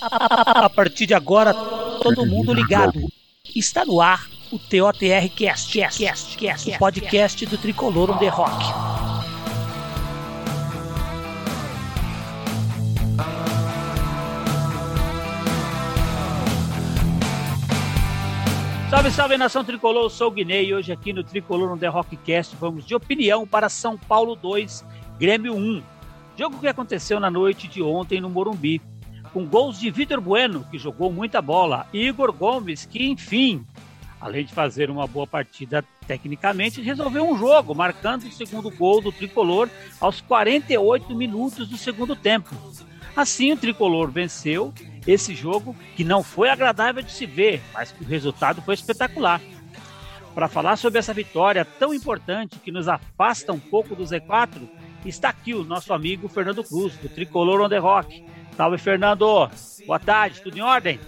A partir de agora, todo mundo ligado. Está no ar o TOTR Cast, Cast, Cast, Cast, o podcast do Tricolor on the Rock. Salve, salve nação tricolor, eu sou o Guinei e hoje aqui no Tricolor on the Rockcast vamos de opinião para São Paulo 2, Grêmio 1. Jogo que aconteceu na noite de ontem no Morumbi com gols de Vitor Bueno, que jogou muita bola, e Igor Gomes, que, enfim, além de fazer uma boa partida tecnicamente, resolveu um jogo, marcando o segundo gol do tricolor aos 48 minutos do segundo tempo. Assim, o tricolor venceu esse jogo, que não foi agradável de se ver, mas que o resultado foi espetacular. Para falar sobre essa vitória tão importante que nos afasta um pouco do Z4, está aqui o nosso amigo Fernando Cruz, do Tricolor on the Rock. Salve, Fernando. Boa tarde, tudo em ordem?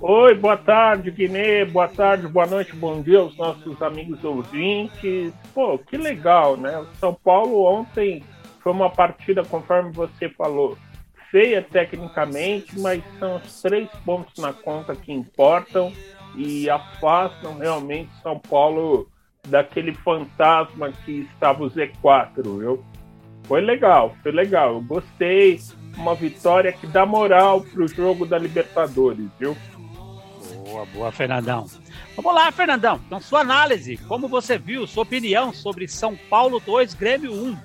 Oi, boa tarde, Guiné. Boa tarde, boa noite, bom dia aos nossos amigos ouvintes. Pô, que legal, né? O São Paulo ontem foi uma partida, conforme você falou, feia tecnicamente, mas são os três pontos na conta que importam e afastam realmente São Paulo daquele fantasma que estava o Z4, viu? Foi legal, foi legal. Eu gostei uma vitória que dá moral para o jogo da Libertadores, viu? Boa, boa, Fernandão. Vamos lá, Fernandão. Então, sua análise, como você viu, sua opinião sobre São Paulo 2, Grêmio 1.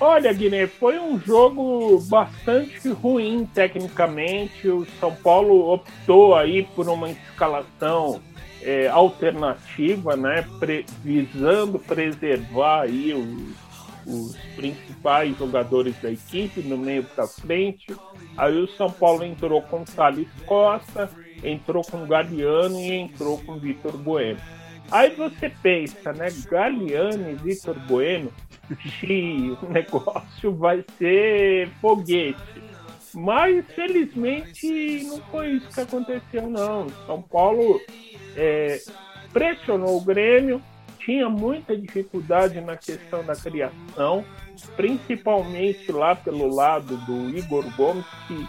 Olha, Guiné, foi um jogo bastante ruim tecnicamente. O São Paulo optou aí por uma escalação é, alternativa, né, pre visando preservar aí os os principais jogadores da equipe no meio para frente. Aí o São Paulo entrou com Thales Costa, entrou com Galeano e entrou com Vitor Bueno. Aí você pensa, né? Galeano e Vitor Bueno, o negócio vai ser foguete. Mas felizmente não foi isso que aconteceu, não. São Paulo é, pressionou o Grêmio, tinha muita dificuldade na questão da criação, principalmente lá pelo lado do Igor Gomes, que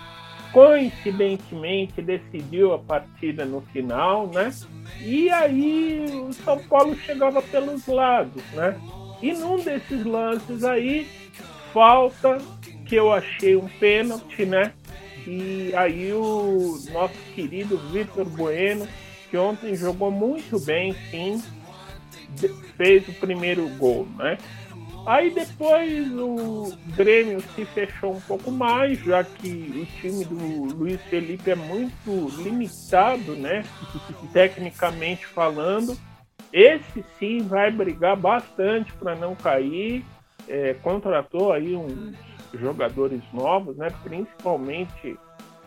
coincidentemente decidiu a partida no final, né? E aí o São Paulo chegava pelos lados, né? E num desses lances aí, falta que eu achei um pênalti, né? E aí o nosso querido Vitor Bueno, que ontem jogou muito bem, sim, fez o primeiro gol, né? Aí depois o Grêmio se fechou um pouco mais, já que o time do Luiz Felipe é muito limitado, né? Tecnicamente falando. Esse sim vai brigar bastante para não cair. É, contratou aí uns jogadores novos, né? Principalmente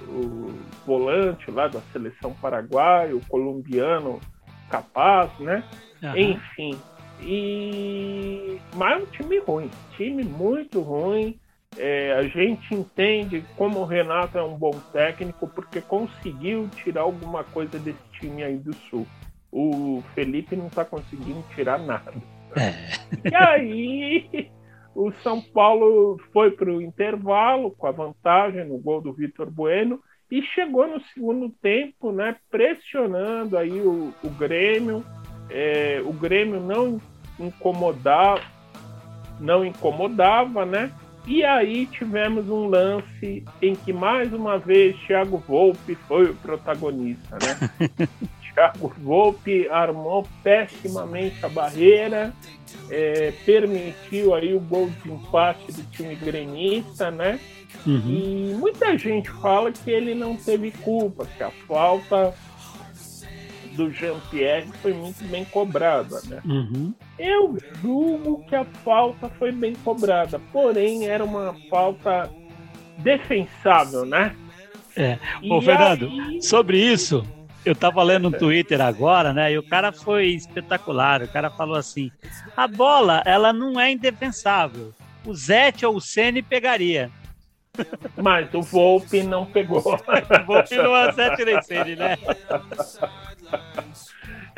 o volante lá da seleção paraguaia, o colombiano Capaz, né? Uhum. Enfim. E... Mas é um time ruim. Time muito ruim. É, a gente entende como o Renato é um bom técnico porque conseguiu tirar alguma coisa desse time aí do Sul. O Felipe não está conseguindo tirar nada. É. E aí o São Paulo foi para o intervalo com a vantagem no gol do Vitor Bueno e chegou no segundo tempo, né, pressionando aí o, o Grêmio, é, o Grêmio não incomodava, não incomodava, né? E aí tivemos um lance em que mais uma vez Thiago Volpe foi o protagonista, né? Thiago Volpe armou pessimamente a barreira, é, permitiu aí o gol de empate do time gremista, né? Uhum. E muita gente fala que ele não teve culpa, que a falta do Jean-Pierre foi muito bem cobrada, né? Uhum. Eu julgo que a falta foi bem cobrada, porém era uma falta defensável, né? É. Ô, Fernando, aí... sobre isso, eu tava lendo no Twitter agora, né? E o cara foi espetacular. O cara falou assim: a bola, ela não é indefensável. O Zete ou o Ceni pegaria. Mas o Volpe não pegou. o Volpe não é Zete nem Ceni, né?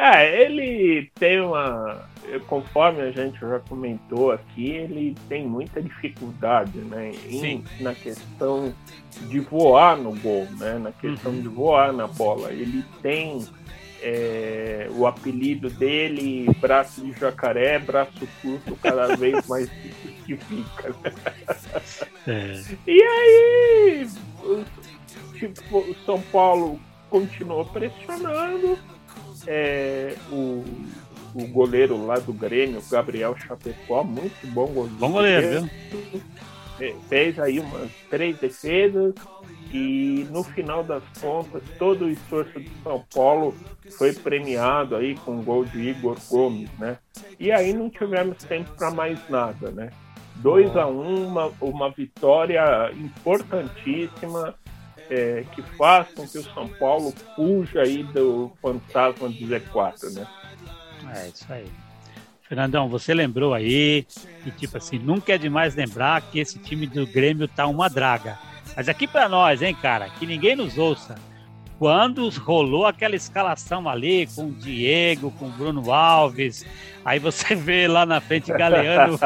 É, ele tem uma. conforme a gente já comentou aqui, ele tem muita dificuldade né, em, na questão de voar no gol, né, na questão uhum. de voar na bola. Ele tem é, o apelido dele, braço de jacaré, braço curto, cada vez mais que fica. É. E aí, tipo, o São Paulo continuou pressionando. É, o, o goleiro lá do Grêmio, Gabriel Chapecó, muito bom goleiro. Bom goleiro, viu? É, fez aí umas três defesas e no final das contas todo o esforço de São Paulo foi premiado aí com o gol de Igor Gomes, né? E aí não tivemos tempo para mais nada, né? 2 a 1 um, uma, uma vitória importantíssima é, que faz com que o São Paulo fuja aí do fantasma do Z4, né? É isso aí. Fernandão, você lembrou aí que, tipo assim, nunca é demais lembrar que esse time do Grêmio tá uma draga. Mas aqui para nós, hein, cara, que ninguém nos ouça. Quando rolou aquela escalação ali com o Diego, com o Bruno Alves, aí você vê lá na frente Galeano,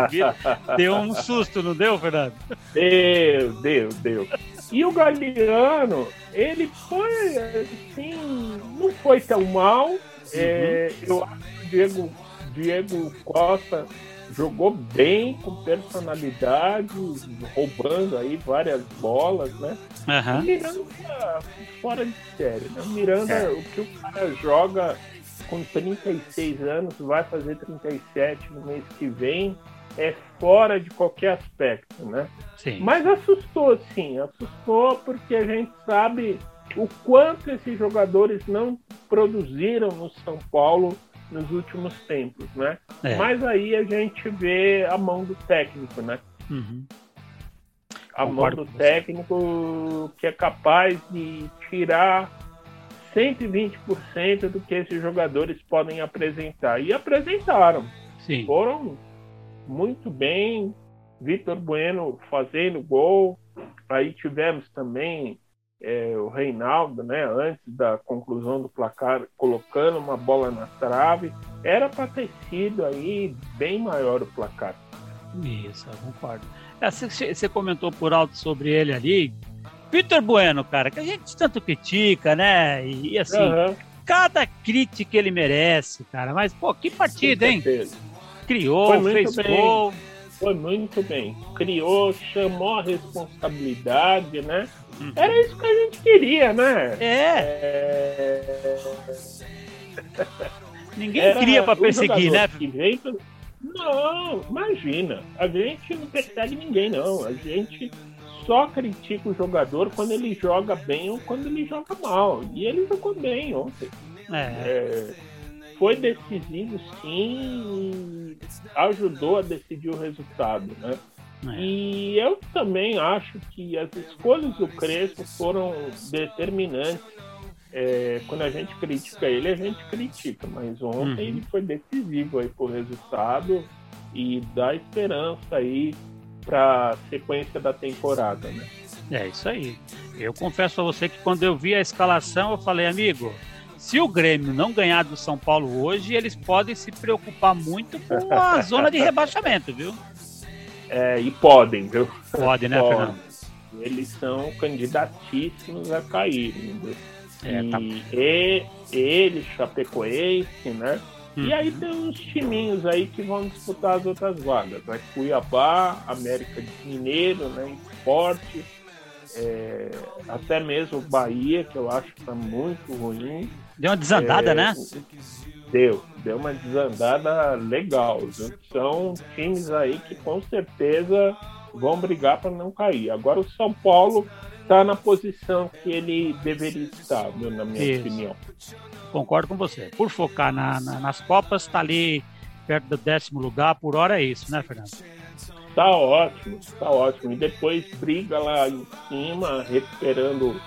deu um susto, não deu, Fernando? Deu, deu, deu. E o Galeano, ele foi, assim, não foi tão mal. Uhum. É, eu acho que o Diego, Diego Costa jogou bem, com personalidade, roubando aí várias bolas, né? Uhum. Miranda fora de série, né? Miranda, é. o que o cara joga com 36 anos, vai fazer 37 no mês que vem, é fora de qualquer aspecto, né? Sim. Mas assustou, sim, assustou porque a gente sabe o quanto esses jogadores não produziram no São Paulo nos últimos tempos, né? É. Mas aí a gente vê a mão do técnico, né? Uhum. A Concordo mão do técnico que é capaz de tirar 120% do que esses jogadores podem apresentar. E apresentaram. Sim. Foram muito bem. Vitor Bueno fazendo gol. Aí tivemos também é, o Reinaldo, né, antes da conclusão do placar, colocando uma bola na trave, era para ter sido aí bem maior o placar. Isso, eu concordo. É, você comentou por alto sobre ele ali. Vitor Bueno, cara, que a gente tanto critica, né? E, e assim, uhum. cada crítica ele merece, cara. Mas, pô, que partida, hein? Criou, fez bem. gol. Foi muito bem. Criou, chamou a responsabilidade, né? Uhum. Era isso que a gente queria, né? É. é... Ninguém Era cria para perseguir, né? Veio... Não, imagina. A gente não persegue ninguém, não. A gente só critica o jogador quando ele joga bem ou quando ele joga mal. E ele jogou bem ontem. É. É, foi decisivo, sim, ajudou a decidir o resultado, né? É. E eu também acho que as escolhas do Crespo foram determinantes. É, quando a gente critica ele, a gente critica, mas ontem uhum. ele foi decisivo aí pro resultado e dá esperança aí para a sequência da temporada, né? É isso aí. Eu confesso a você que quando eu vi a escalação, eu falei, amigo, se o Grêmio não ganhar do São Paulo hoje, eles podem se preocupar muito com a zona de rebaixamento, viu? É, e podem, viu? Pode, né, podem. Fernando? Eles são candidatíssimos a cair. É, tá... E ele, Chapecoense, né? Uhum. E aí tem uns timinhos aí que vão disputar as outras vagas. Né? Cuiabá, América de Mineiro, né? Esporte, é, até mesmo Bahia, que eu acho que tá muito ruim. Deu uma desandada, é, né? Deu, deu uma desandada legal. São times aí que com certeza vão brigar para não cair. Agora o São Paulo está na posição que ele deveria estar, na minha Isso. opinião. Concordo com você. Por focar na, na, nas Copas, está ali perto do décimo lugar, por hora é isso, né, Fernando? Tá ótimo, tá ótimo. E depois briga lá em cima, recuperando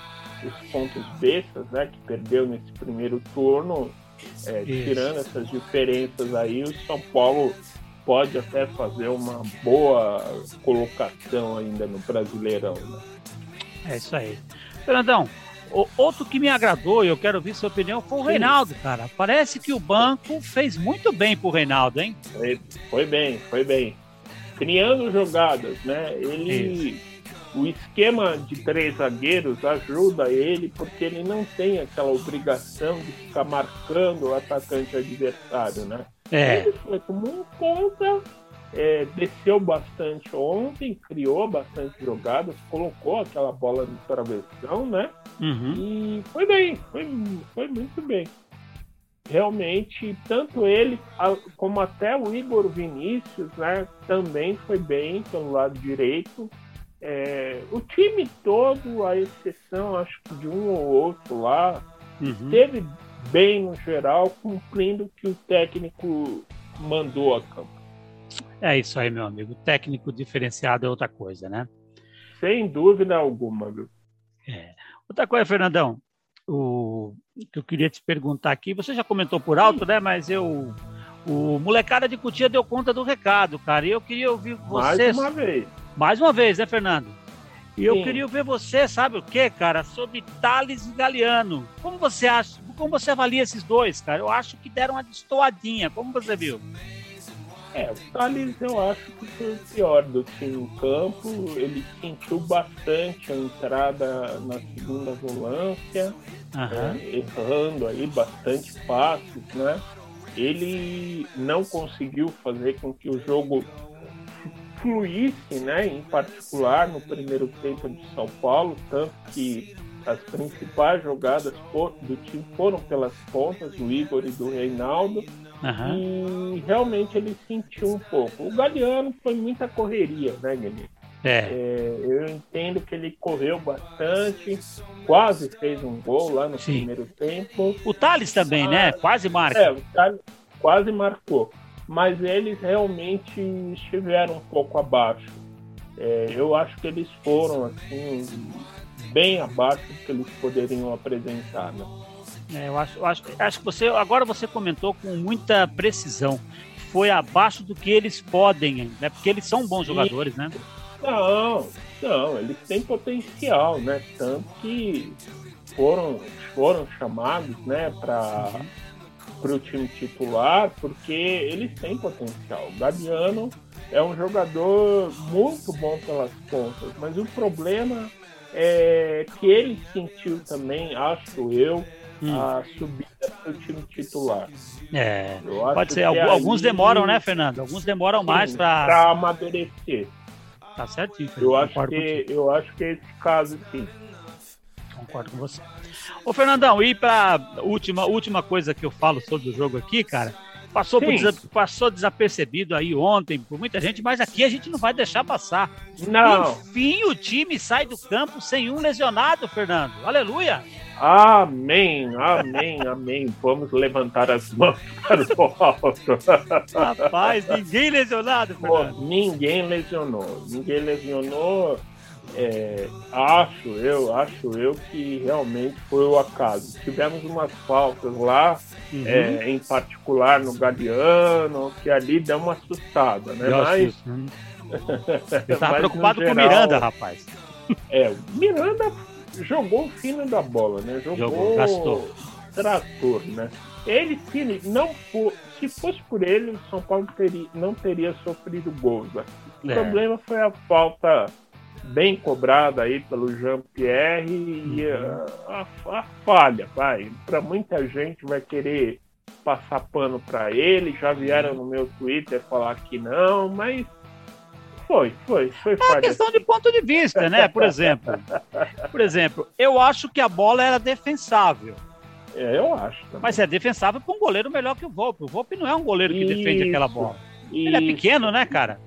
os pontos bestas, né, que perdeu nesse primeiro turno é, tirando essas diferenças aí, o São Paulo pode até fazer uma boa colocação ainda no Brasileirão. Né? É isso aí. Fernandão, outro que me agradou, e eu quero ouvir sua opinião, foi o Sim. Reinaldo, cara. Parece que o banco fez muito bem pro Reinaldo, hein? Foi, foi bem, foi bem. Criando jogadas, né? Ele. Isso. O esquema de três zagueiros ajuda ele porque ele não tem aquela obrigação de ficar marcando o atacante adversário, né? É. Ele foi como um ponta é, desceu bastante ontem, criou bastante jogadas, colocou aquela bola no travessão, né? Uhum. E foi bem, foi, foi muito bem. Realmente, tanto ele como até o Igor Vinícius, né? Também foi bem pelo lado direito. É, o time todo, a exceção, acho que de um ou outro lá, uhum. teve bem no geral, cumprindo o que o técnico mandou a campo. É isso aí, meu amigo. Técnico diferenciado é outra coisa, né? Sem dúvida alguma, viu? É. Outra coisa, Fernandão, o que eu queria te perguntar aqui, você já comentou por alto, né? Mas eu. O molecada de Cutia deu conta do recado, cara. E eu queria ouvir você. Mais uma vez. Mais uma vez, né, Fernando? E Sim. eu queria ver você, sabe o que, cara? Sobre Thales e Galeano. Como você acha? Como você avalia esses dois, cara? Eu acho que deram uma destoadinha. Como você viu? É, o Thales eu acho que foi o pior do time em campo. Ele sentiu bastante a entrada na segunda volância, uhum. é, errando aí bastante passes, né? Ele não conseguiu fazer com que o jogo fluísse, né? Em particular no primeiro tempo de São Paulo, tanto que as principais jogadas do time foram pelas pontas do Igor e do Reinaldo Uhum. E realmente ele sentiu um pouco. O Galeano foi muita correria, né, Guilherme? É. é. eu entendo que ele correu bastante, quase fez um gol lá no Sim. primeiro tempo. O Thales também, né? Quase marca. É, o Thales quase marcou. Mas eles realmente estiveram um pouco abaixo. É, eu acho que eles foram assim bem abaixo do que eles poderiam apresentar. Né? É, eu acho, eu acho, acho que você agora você comentou com muita precisão. Foi abaixo do que eles podem, né? Porque eles são bons jogadores, né? Não, não, eles têm potencial, né? Tanto que foram, foram chamados, né, para uhum. O time titular, porque eles têm potencial. O Gabiano é um jogador muito bom pelas pontas, mas o problema é que ele sentiu também, acho eu, hum. a subida do time titular. É, pode ser. Alguns demoram, né, Fernando? Alguns demoram Sim, mais para amadurecer. Tá certinho. Eu acho, que, eu acho que é esse caso, sim. Concordo com você. Ô, Fernandão, e para última última coisa que eu falo sobre o jogo aqui, cara, Passou, passou desapercebido aí ontem por muita gente, mas aqui a gente não vai deixar passar. Não. Enfim, o time sai do campo sem um lesionado, Fernando. Aleluia! Amém, amém, amém. Vamos levantar as mãos para o alto. Rapaz, ninguém lesionado, Fernando. Pô, ninguém lesionou. Ninguém lesionou. É, acho eu, acho eu que realmente foi o acaso. Tivemos umas faltas lá, uhum. é, em particular no Galeano, que ali deu uma assustada, né? Mas. Eu tava preocupado geral, com o Miranda, rapaz. É, o Miranda jogou o fino da bola, né? Jogou, jogou gastou. trator, né? Ele, se não for, se fosse por ele, o São Paulo teria, não teria sofrido gols. Né? O é. problema foi a falta bem cobrada aí pelo Jean-Pierre e uhum. a, a, a, falha, vai. Para muita gente vai querer passar pano para ele, já vieram no meu Twitter falar que não, mas foi, foi, foi É uma questão de ponto de vista, né? Por exemplo, por exemplo, eu acho que a bola era defensável. É, eu acho. Também. Mas é defensável para um goleiro melhor que o Volpe. O Volpe não é um goleiro que isso, defende aquela bola. Isso, Ele é pequeno, né, cara?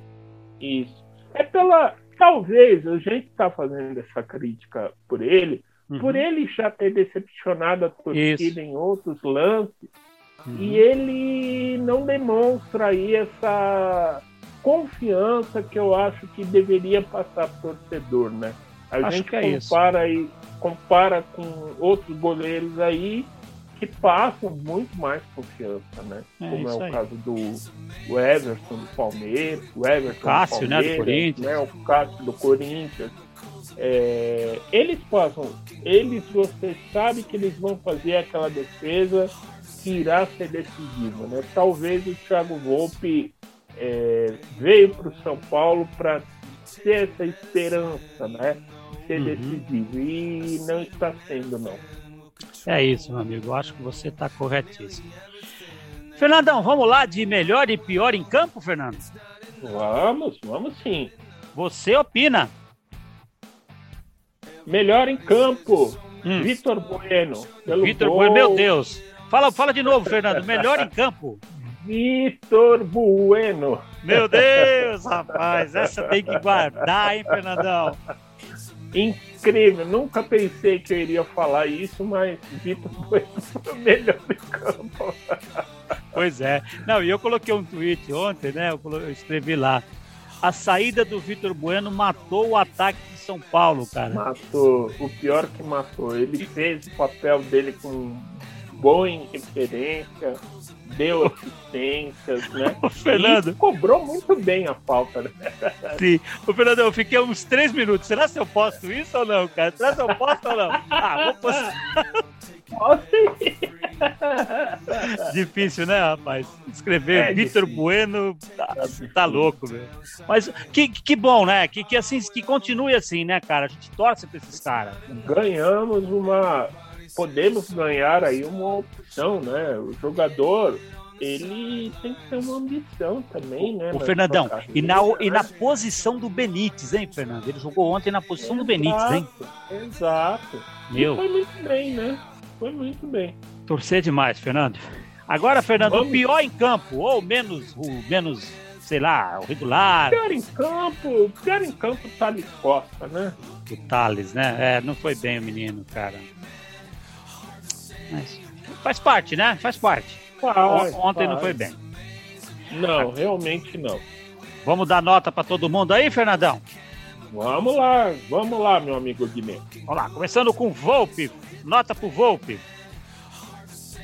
Isso. É pela, talvez a gente está fazendo essa crítica por ele, uhum. por ele já ter decepcionado a torcida Isso. em outros lances, uhum. e ele não demonstra aí essa confiança que eu acho que deveria passar para o torcedor, né? A acho gente é compara, aí, compara com outros goleiros aí que passam muito mais confiança, né? É Como é o aí. caso do Everton do Palmeiras, o Everton Cássio, do Palmeiras, né, do Corinthians. Né? O Cássio do Corinthians. é, eles possam, eles você sabe que eles vão fazer aquela defesa que irá ser decisiva, né? Talvez o Thiago Volpe é, veio para o São Paulo para ter essa esperança, né? Ser uhum. decisivo e não está sendo não. É isso, meu amigo. Eu acho que você está corretíssimo. Fernandão, vamos lá de melhor e pior em campo, Fernando? Vamos, vamos sim. Você opina? Melhor em campo, hum. Vitor Bueno. Vitor Bueno, meu Deus. Fala, fala de novo, Fernando. Melhor em campo. Vitor Bueno. Meu Deus, rapaz, essa tem que guardar, hein, Fernandão? Incrível, nunca pensei que eu iria falar isso, mas Vitor Bueno foi o melhor em campo. Pois é. Não, e eu coloquei um tweet ontem, né? Eu escrevi lá a saída do Vitor Bueno matou o ataque de São Paulo, cara. Matou. O pior que matou. Ele fez o papel dele com boa referência, deu assistências, né? O Fernando. E cobrou muito bem a falta, né? Sim. O Fernando, eu fiquei uns três minutos. Será se eu posto isso ou não, cara? Será se eu posto ou não? Ah, vou postar. Difícil, né, rapaz? Escrever é Vitor Bueno tá, tá, louco, meu. Mas que, que bom, né? Que, que, assim, que continue assim, né, cara? A gente torce pra esses caras. Ganhamos uma. Podemos ganhar aí uma opção, né? O jogador ele tem que ter uma ambição também, né? O Fernandão, e na, e na posição do Benítez, hein, Fernando? Ele jogou ontem na posição exato, do Benítez, hein? Exato. Meu. E foi muito bem, né? Foi muito bem. Torcer demais, Fernando. Agora, Fernando, Vamos. o pior em campo, ou menos, o menos, sei lá, o regular. Pior em campo, pior em campo, o Thales Costa, né? O Thales, né? É, não foi bem o menino, cara. Mas faz parte, né? Faz parte. Faz, Ontem faz. não foi bem. Não, realmente não. Vamos dar nota para todo mundo aí, Fernandão? Vamos lá, vamos lá, meu amigo Guilherme. Vamos lá, começando com Volpe. Nota pro Volpe.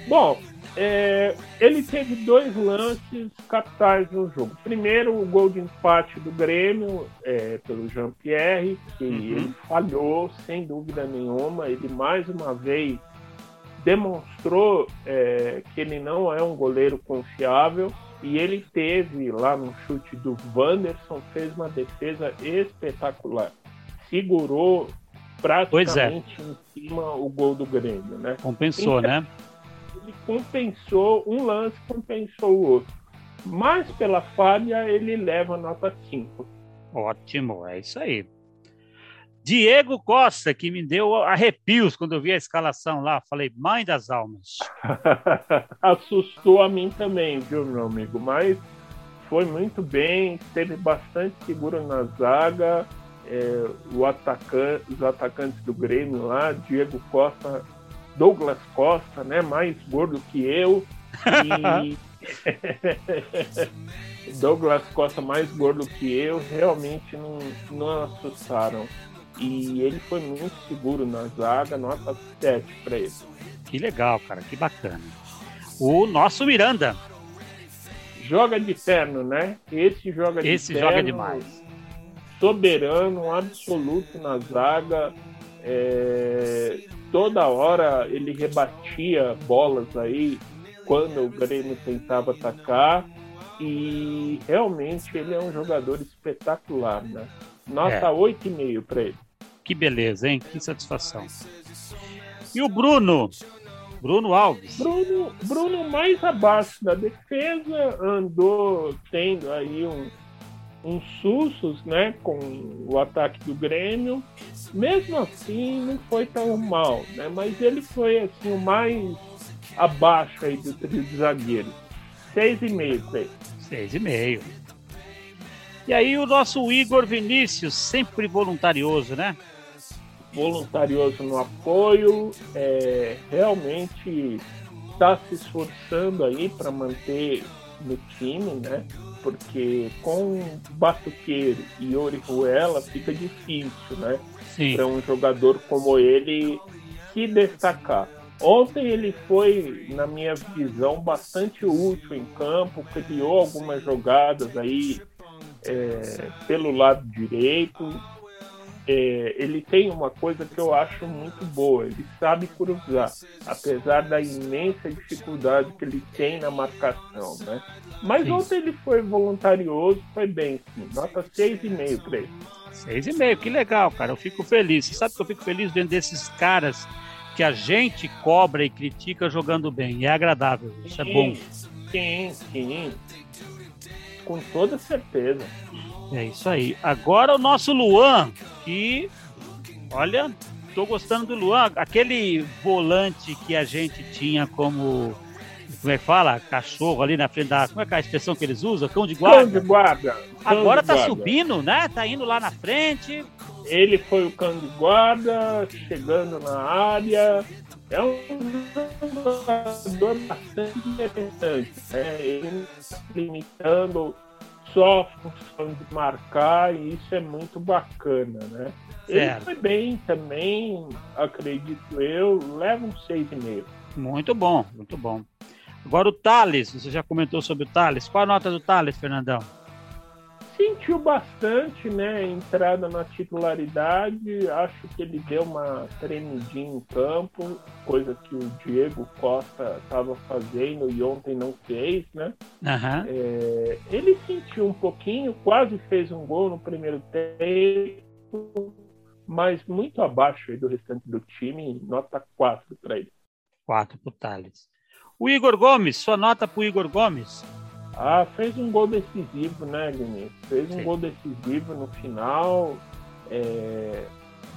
Bom, é, ele teve dois lances capitais no jogo. Primeiro, o gol de empate do Grêmio é, pelo Jean-Pierre, que uhum. ele falhou, sem dúvida nenhuma. Ele mais uma vez demonstrou é, que ele não é um goleiro confiável. E ele teve lá no chute do Wanderson, fez uma defesa espetacular. Segurou praticamente é. em cima o gol do Grêmio, né? Compensou, então, né? Ele compensou, um lance compensou o outro. Mas pela falha, ele leva nota 5. Ótimo, é isso aí. Diego Costa, que me deu arrepios quando eu vi a escalação lá. Falei, mãe das almas. Assustou a mim também, viu, meu amigo? Mas foi muito bem, teve bastante seguro na zaga. É, o atacante, os atacantes do Grêmio lá, Diego Costa, Douglas Costa, né? Mais gordo que eu. E... Douglas Costa mais gordo que eu, realmente não, não assustaram. E ele foi muito seguro na zaga, nota 7 para ele. Que legal, cara, que bacana. O nosso Miranda. Joga de terno, né? Esse joga de Esse terno. Esse joga demais. Soberano, absoluto na zaga. É... Toda hora ele rebatia bolas aí quando o Grêmio tentava atacar. E realmente ele é um jogador espetacular, né? Nota é. 8,5 para ele. Que beleza, hein? Que satisfação. E o Bruno? Bruno Alves. Bruno, Bruno mais abaixo da defesa, andou tendo aí um, uns sustos, né, com o ataque do Grêmio. Mesmo assim, não foi tão mal, né? Mas ele foi assim o mais abaixo aí do trio de zagueiros. Seis e meio, Seis e meio. E aí o nosso Igor Vinícius, sempre voluntarioso, né? Voluntarioso no apoio, é, realmente está se esforçando aí para manter no time, né? Porque com Batuqueiro e Orihuela fica difícil, né? Para um jogador como ele se destacar. Ontem ele foi, na minha visão, bastante útil em campo, criou algumas jogadas aí é, pelo lado direito, é, ele tem uma coisa que eu acho muito boa, ele sabe cruzar, apesar da imensa dificuldade que ele tem na marcação, né? Mas sim. ontem ele foi voluntarioso, foi bem, sim. Nota 6,5 para ele. 6,5, que legal, cara. Eu fico feliz. Você sabe que eu fico feliz vendo desses caras que a gente cobra e critica jogando bem. É agradável, isso é sim, é bom. Sim, sim. Com toda certeza. É isso aí. Agora o nosso Luan, que olha, tô gostando do Luan, aquele volante que a gente tinha como como é que fala? Cachorro ali na frente da. Como é que é a expressão que eles usam? Cão de guarda. Cão de guarda. Cão Agora de tá guarda. subindo, né? Tá indo lá na frente. Ele foi o cão de guarda, chegando na área. É um jogador bastante interessante. Né? Ele limitando só a função de marcar, e isso é muito bacana, né? Ele foi bem também, acredito eu, leva um 6,5. Muito bom, muito bom. Agora o Thales, você já comentou sobre o Thales. Qual a nota do Thales, Fernandão? Sentiu bastante, né? Entrada na titularidade. Acho que ele deu uma tremidinha em campo, coisa que o Diego Costa estava fazendo e ontem não fez, né? Uhum. É, ele sentiu um pouquinho, quase fez um gol no primeiro tempo, mas muito abaixo do restante do time, nota 4 para ele. 4 para o Thales. O Igor Gomes, sua nota para o Igor Gomes? Ah, fez um gol decisivo, né, Guilherme? Fez um Sim. gol decisivo no final, é,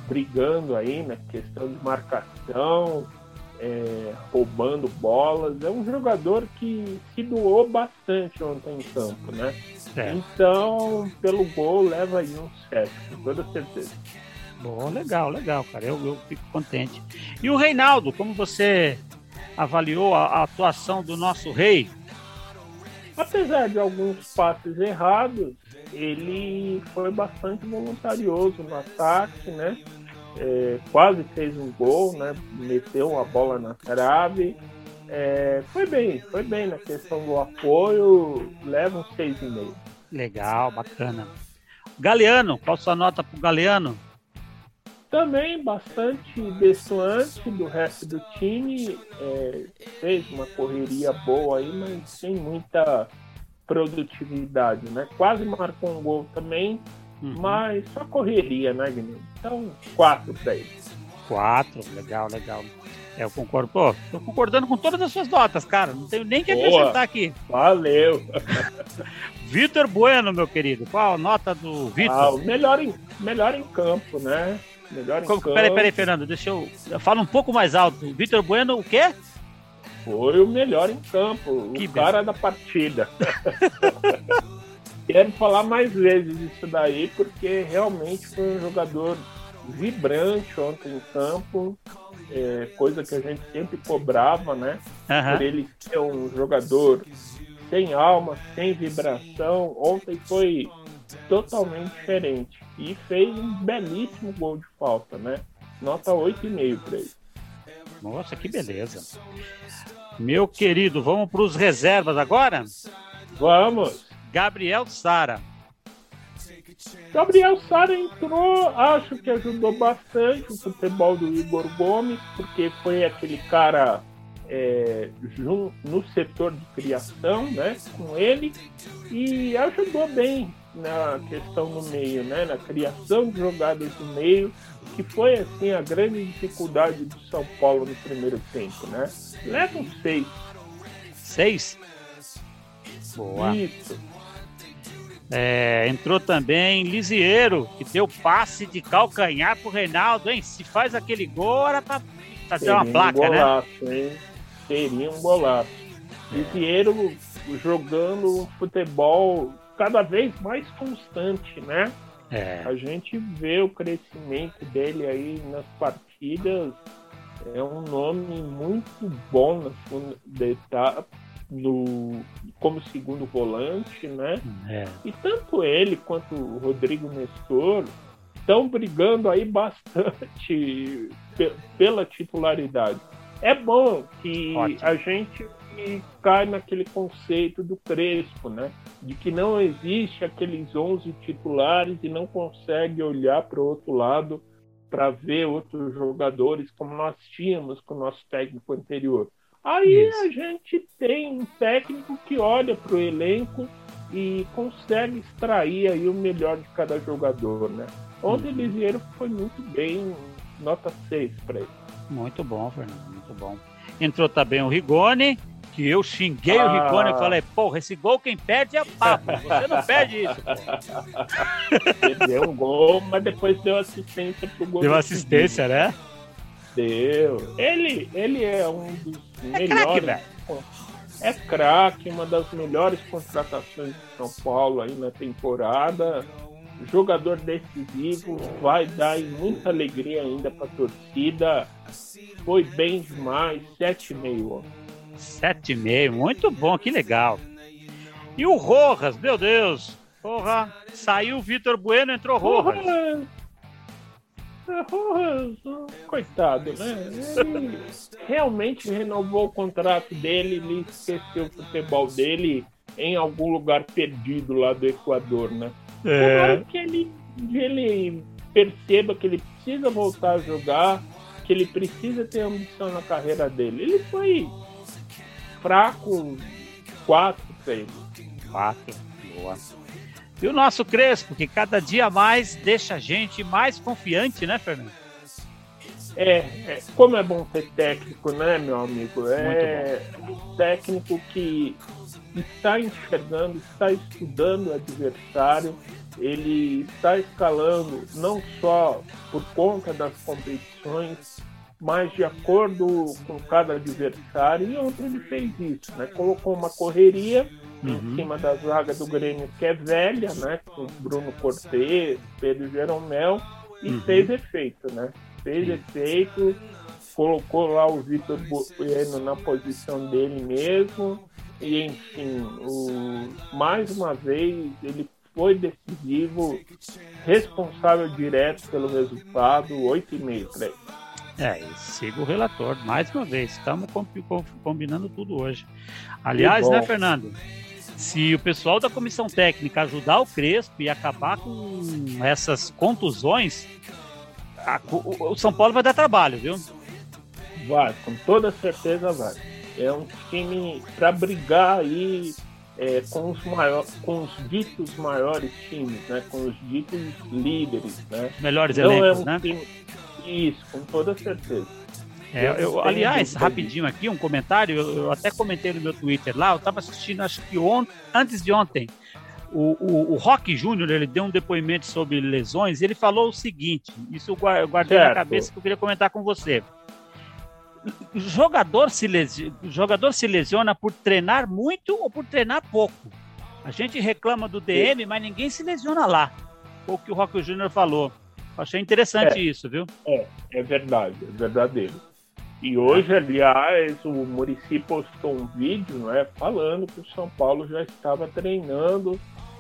brigando aí na questão de marcação, é, roubando bolas. É um jogador que se doou bastante ontem em campo, né? É. Então, pelo gol, leva aí um 7, com toda certeza. Bom, legal, legal, cara. Eu, eu fico contente. E o Reinaldo, como você avaliou a, a atuação do nosso rei? Apesar de alguns passes errados, ele foi bastante voluntarioso no ataque, né? É, quase fez um gol, né? Meteu a bola na trave. É, foi bem, foi bem na questão do apoio, leva um 6,5. Legal, bacana. Galeano, qual sua nota pro Galeano? Também bastante destoante do resto do time. É, fez uma correria boa aí, mas sem muita produtividade, né? Quase marcou um gol também, uhum. mas só correria, né, Guilherme? Então, quatro para ele. Quatro, legal, legal. É, eu concordo. Pô, tô concordando com todas as suas notas, cara. Não tenho nem que acrescentar aqui. Valeu. Vitor Bueno, meu querido. Qual a nota do Vitor? Ah, melhor em, melhor em campo, né? Melhor em Como, campo. Peraí, peraí, Fernando, deixa eu. Fala um pouco mais alto. Vitor Bueno, o quê? Foi o melhor em campo, que o bem. cara da partida. Quero falar mais vezes isso daí, porque realmente foi um jogador vibrante ontem em campo, é, coisa que a gente sempre cobrava, né? Uhum. Por ele ser um jogador sem alma, sem vibração. Ontem foi totalmente diferente. E fez um belíssimo gol de falta, né? Nota 8,5 para ele. Nossa, que beleza. Meu querido, vamos para os reservas agora? Vamos. Gabriel Sara. Gabriel Sara entrou, acho que ajudou bastante o futebol do Igor Gomes, porque foi aquele cara é, no setor de criação, né, com ele, e ajudou bem na questão no meio, né, na criação de jogadas no meio, que foi assim a grande dificuldade do São Paulo no primeiro tempo, né? Leva um seis. Seis? Boa. Isso. É, entrou também Lisieiro, que deu passe de calcanhar pro Reinaldo, hein? Se faz aquele gol, era pra fazer uma placa, um golaço, né? Hein? Seria um golaço. É. Lisieiro jogando futebol cada vez mais constante, né? É. A gente vê o crescimento dele aí nas partidas. É um nome muito bom na segunda etapa, no, como segundo volante, né? É. E tanto ele quanto o Rodrigo Nestor estão brigando aí bastante pela titularidade. É bom que Ótimo. a gente gente cai naquele conceito do Crespo, né? De que não existe aqueles 11 titulares e não consegue olhar para o outro lado para ver outros jogadores como nós tínhamos com o nosso técnico anterior. Aí Isso. a gente tem um técnico que olha para o elenco e consegue extrair aí o melhor de cada jogador, né? Ontem uhum. Lisieiro foi muito bem, nota 6 para ele. Muito bom, Fernando, muito bom. Entrou também o Rigoni, que eu xinguei ah. o Rigoni e falei, porra, esse gol quem perde é papo, você não perde isso. Perdeu um gol, mas depois deu assistência pro gol. Deu assistência, seguinte. né? Deu. Ele, ele é um dos é melhores. Craque, é craque, uma das melhores contratações de São Paulo aí na temporada. Jogador decisivo, vai dar muita alegria ainda para a torcida. Foi bem demais, 7,5. 7,5, muito bom, que legal. E o Rojas, meu Deus, porra, saiu o Vitor Bueno, entrou Rojas. Rojas. Rojas, coitado, né? Ele realmente renovou o contrato dele, ele esqueceu o futebol dele em algum lugar perdido lá do Equador, né? É. que ele, ele perceba que ele precisa voltar a jogar, que ele precisa ter ambição na carreira dele. Ele foi fraco, quatro, três. Quatro, boa. E o nosso Crespo, que cada dia mais deixa a gente mais confiante, né, Fernando? É, é como é bom ser técnico, né, meu amigo? É um técnico que está enxergando, está estudando o adversário, ele está escalando não só por conta das competições, mas de acordo com cada adversário. E ontem ele fez isso, né? Colocou uma correria uhum. em cima da zaga do Grêmio, que é velha, né? Com Bruno Cortez, Pedro Jeromel, e uhum. fez efeito, né? Fez Sim. efeito, colocou lá o Vitor Bueno na posição dele mesmo, e enfim, o, mais uma vez ele foi decisivo, responsável direto pelo resultado, 8,5 para ele. É, siga o relator, mais uma vez, estamos combinando tudo hoje. Aliás, né, Fernando? se o pessoal da comissão técnica ajudar o Crespo e acabar com essas contusões, a, o, o, São Paulo vai dar trabalho, viu? Vai, com toda certeza vai. É um time para brigar aí é, com, os maior, com os ditos maiores times, né? Com os ditos líderes, né? Melhores então, elencos, é um né? Time... Isso, com toda certeza. É, eu, aliás, rapidinho aqui, um comentário, eu, eu, até comentei no meu Twitter lá, eu estava assistindo, acho que ontem, antes de ontem, o, o, o Rock Júnior, ele deu um depoimento sobre lesões, e ele falou o seguinte, isso eu guardei certo. na cabeça que eu queria comentar com você. Jogador se, lesiona, jogador se lesiona por treinar muito ou por treinar pouco. A gente reclama do DM, mas ninguém se lesiona lá. Foi o que o Rock Júnior falou. Achei interessante é, isso, viu? É, é verdade, é verdadeiro. E hoje, aliás, o Murici postou um vídeo né, falando que o São Paulo já estava treinando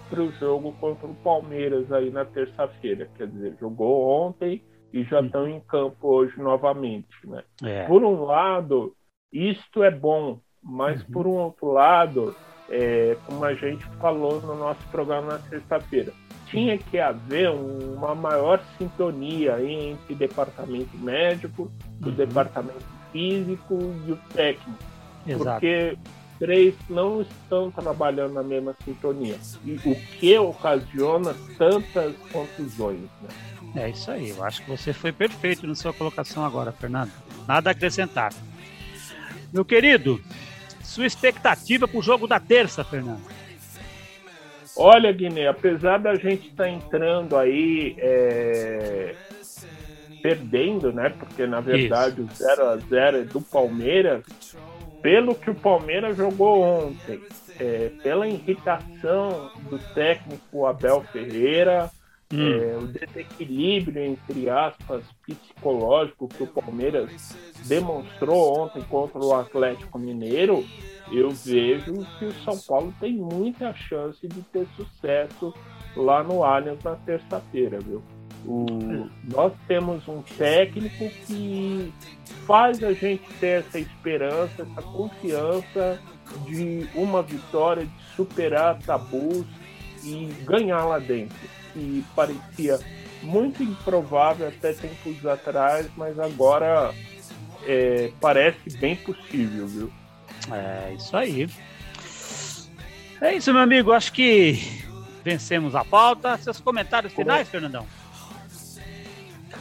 para o jogo contra o Palmeiras aí na terça-feira. Quer dizer, jogou ontem e já estão em campo hoje novamente. Né? É. Por um lado, isto é bom, mas uhum. por um outro lado, é, como a gente falou no nosso programa na sexta-feira, tinha que haver uma maior sintonia entre o departamento médico, o uhum. departamento físico e o técnico. Exato. Porque três não estão trabalhando na mesma sintonia. E o que ocasiona tantas confusões. Né? É isso aí. Eu acho que você foi perfeito na sua colocação agora, Fernando. Nada a acrescentar. Meu querido, sua expectativa para o jogo da terça, Fernando? Olha, Guiné, apesar da gente estar tá entrando aí é, perdendo, né? Porque na verdade Isso. o 0 a 0 é do Palmeiras. Pelo que o Palmeiras jogou ontem, é, pela irritação do técnico Abel Ferreira, hum. é, o desequilíbrio, entre aspas, psicológico que o Palmeiras demonstrou ontem contra o Atlético Mineiro, eu vejo que o São Paulo tem muita chance de ter sucesso lá no Allianz na terça-feira, viu? O, nós temos um técnico que faz a gente ter essa esperança, essa confiança de uma vitória, de superar tabus e ganhar lá dentro. Que parecia muito improvável até tempos atrás, mas agora é, parece bem possível, viu? É isso aí. É isso, meu amigo. Acho que vencemos a pauta. Seus comentários finais? Fernandão?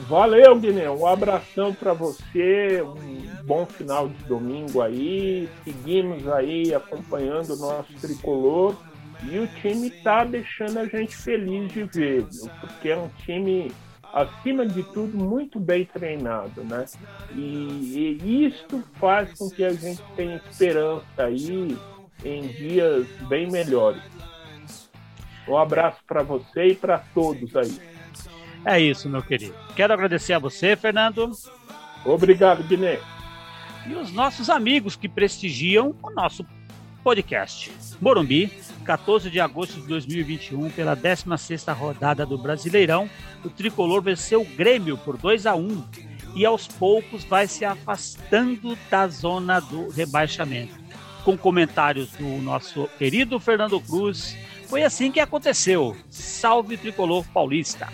Valeu, Guiné. Um abração para você. Um bom final de domingo aí. Seguimos aí acompanhando o nosso tricolor. E o time tá deixando a gente feliz de ver, viu? porque é um time, acima de tudo, muito bem treinado, né? E, e isto faz com que a gente tenha esperança aí em dias bem melhores. Um abraço para você e para todos aí. É isso, meu querido. Quero agradecer a você, Fernando. Obrigado, Guiné. E os nossos amigos que prestigiam o nosso podcast. Morumbi, 14 de agosto de 2021, pela 16ª rodada do Brasileirão, o tricolor venceu o Grêmio por 2 a 1 e aos poucos vai se afastando da zona do rebaixamento. Com comentários do nosso querido Fernando Cruz, foi assim que aconteceu. Salve tricolor paulista.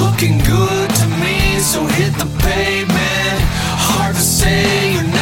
looking good to me so here say your name.